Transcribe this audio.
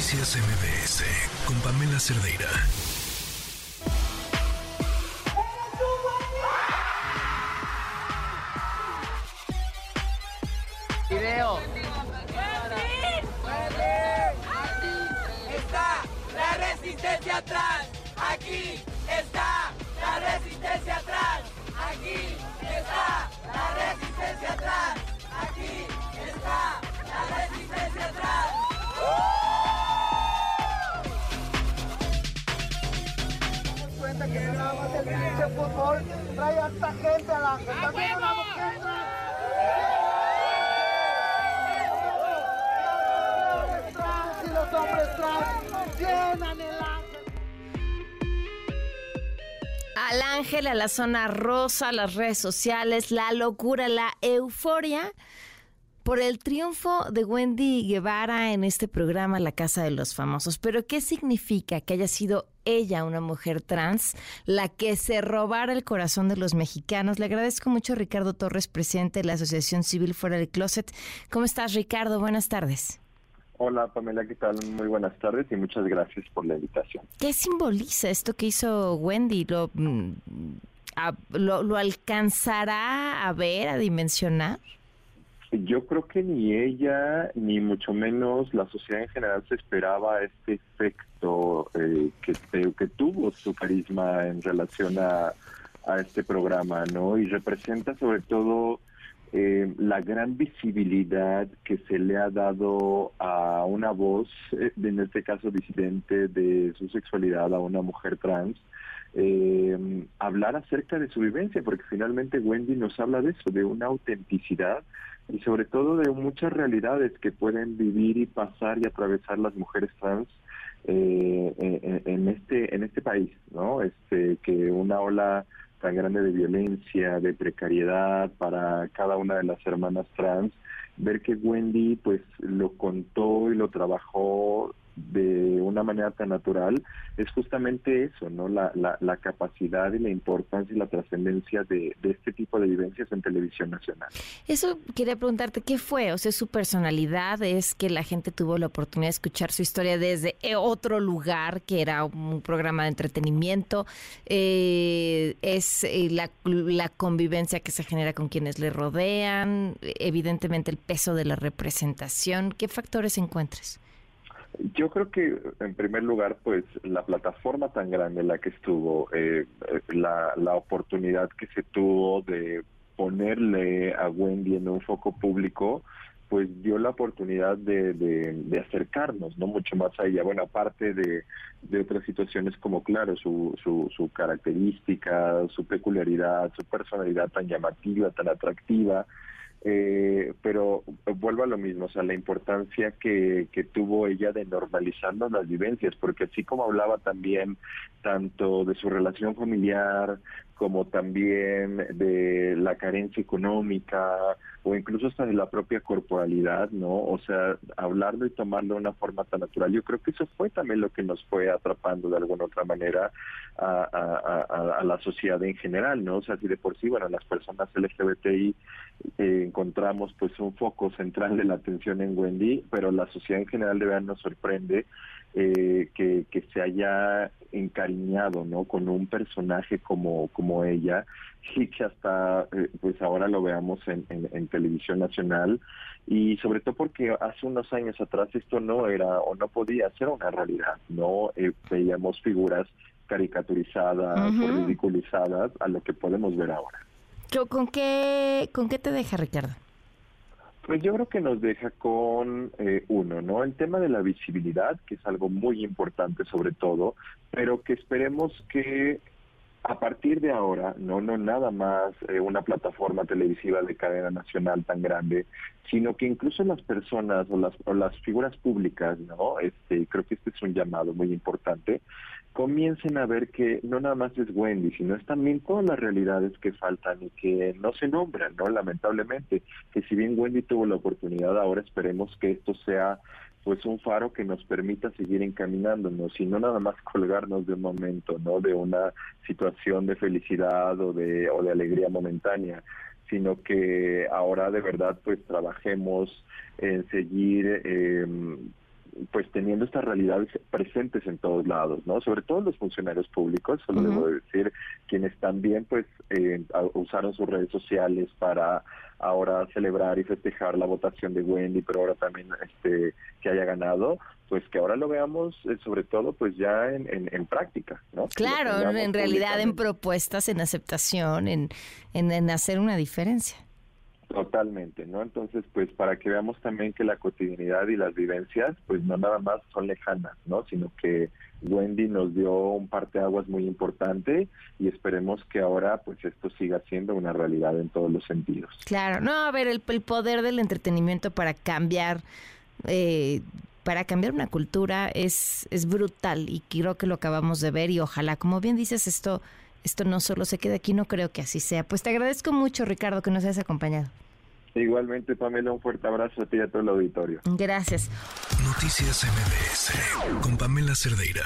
Noticias MBS con Pamela Cerdeira. Video. está la resistencia atrás. Aquí que el pinche fútbol trae a esta gente a la ángel. Al ángel, a la zona rosa, las redes sociales, la locura, la euforia por el triunfo de Wendy Guevara en este programa La Casa de los Famosos. Pero ¿qué significa que haya sido ella, una mujer trans, la que se robara el corazón de los mexicanos? Le agradezco mucho a Ricardo Torres, presidente de la Asociación Civil Fuera del Closet. ¿Cómo estás, Ricardo? Buenas tardes. Hola Pamela, ¿qué tal? Muy buenas tardes y muchas gracias por la invitación. ¿Qué simboliza esto que hizo Wendy? ¿Lo, mm, a- lo, lo alcanzará a ver, a dimensionar? Yo creo que ni ella, ni mucho menos la sociedad en general se esperaba este efecto eh, que, eh, que tuvo su carisma en relación a, este programa, ¿no? Y representa sobre todo eh, la gran visibilidad que se le ha dado a una voz, eh, en este caso disidente de su sexualidad, a una mujer trans, eh, hablar acerca de su vivencia, porque finalmente Wendy nos habla de eso, de una autenticidad y sobre todo de muchas realidades que pueden vivir y pasar y atravesar las mujeres trans eh, en, en este en este país, ¿no? Este que una ola tan grande de violencia, de precariedad para cada una de las hermanas trans, ver que Wendy pues lo contó y lo trabajó una manera tan natural es justamente eso, ¿no? La, capacidad y la importancia y la trascendencia de, este tipo de vivencias en televisión nacional. Eso quería preguntarte, ¿qué fue? O sea, su personalidad es que la gente tuvo la oportunidad de escuchar su historia desde eh, otro lugar, que era un programa de entretenimiento, eh, es eh, la, la convivencia que se genera con quienes le rodean, evidentemente el peso de la representación. ¿Qué factores encuentres? Yo creo que, en primer lugar, pues la plataforma tan grande en la que estuvo, eh, la, la oportunidad que se tuvo de ponerle a Wendy en un foco público, pues dio la oportunidad de, de, de acercarnos, ¿no? Mucho más a ella. Bueno, aparte de, de otras situaciones como, claro, su, su, su característica, su peculiaridad, su personalidad tan llamativa, tan atractiva, eh, pero vuelvo a lo mismo, o sea, la importancia que, que tuvo ella de normalizarnos las vivencias, porque así como hablaba también tanto de su relación familiar, como también de la carencia económica o incluso hasta de la propia corporalidad, ¿no? O sea, hablarlo y tomarlo de una forma tan natural. Yo creo que eso fue también lo que nos fue atrapando de alguna otra manera a, la sociedad en general, ¿no? O sea, si de por sí, bueno, las personas LGBTI eh, encontramos pues un foco central de la atención en Wendy, pero la sociedad en general de verdad nos sorprende eh, que se haya encariñado no con un personaje como como ella. Y que hasta eh, pues ahora lo veamos en, en, en, televisión nacional. Y sobre todo porque hace unos años atrás esto no era o no podía ser una realidad no eh, veíamos figuras caricaturizadas uh -huh. o ridiculizadas a lo que podemos ver ahora. ¿Con qué, ¿Con qué te deja, Ricardo? Pues yo creo que nos deja con eh, uno, ¿no? El tema de la visibilidad, que es algo muy importante sobre todo, pero que esperemos que a partir de ahora, no, no nada más eh, una plataforma televisiva de cadena nacional tan grande, sino que incluso las personas o las, o las figuras públicas, ¿no? Este, creo que este es un llamado muy importante, comiencen a ver que no nada más es Wendy, sino es también todas las realidades que faltan y que no se nombran, ¿no? Lamentablemente, que si bien Wendy tuvo la oportunidad, ahora esperemos que esto sea pues un faro que nos permita seguir encaminándonos y no nada más colgarnos de un momento, ¿no? De una situación de felicidad o de, o de alegría momentánea, sino que ahora de verdad pues trabajemos en seguir eh, pues teniendo estas realidades presentes en todos lados, ¿no? Sobre todo los funcionarios públicos, solo debo decir, quienes también pues eh, usaron sus redes sociales para ahora celebrar y festejar la votación de Wendy, pero ahora también este que haya ganado, pues que ahora lo veamos eh, sobre todo pues ya en, en, práctica, ¿no? Claro, en realidad en propuestas, en aceptación, en, en, hacer una diferencia. Totalmente, ¿no? Entonces, pues para que veamos también que la cotidianidad y las vivencias, pues no nada más son lejanas, ¿no? Sino que Wendy nos dio un parteaguas muy importante y esperemos que ahora, pues esto siga siendo una realidad en todos los sentidos. Claro, no, a ver, el, poder del entretenimiento para cambiar eh, para cambiar una cultura es, es brutal y creo que lo acabamos de ver y ojalá, como bien dices, esto, esto no solo se quede aquí, no creo que así sea. Pues te agradezco mucho, Ricardo, que nos hayas acompañado. Igualmente, Pamela, un fuerte abrazo a ti y a todo el auditorio. Gracias. Noticias MBS con Pamela Cerdeira.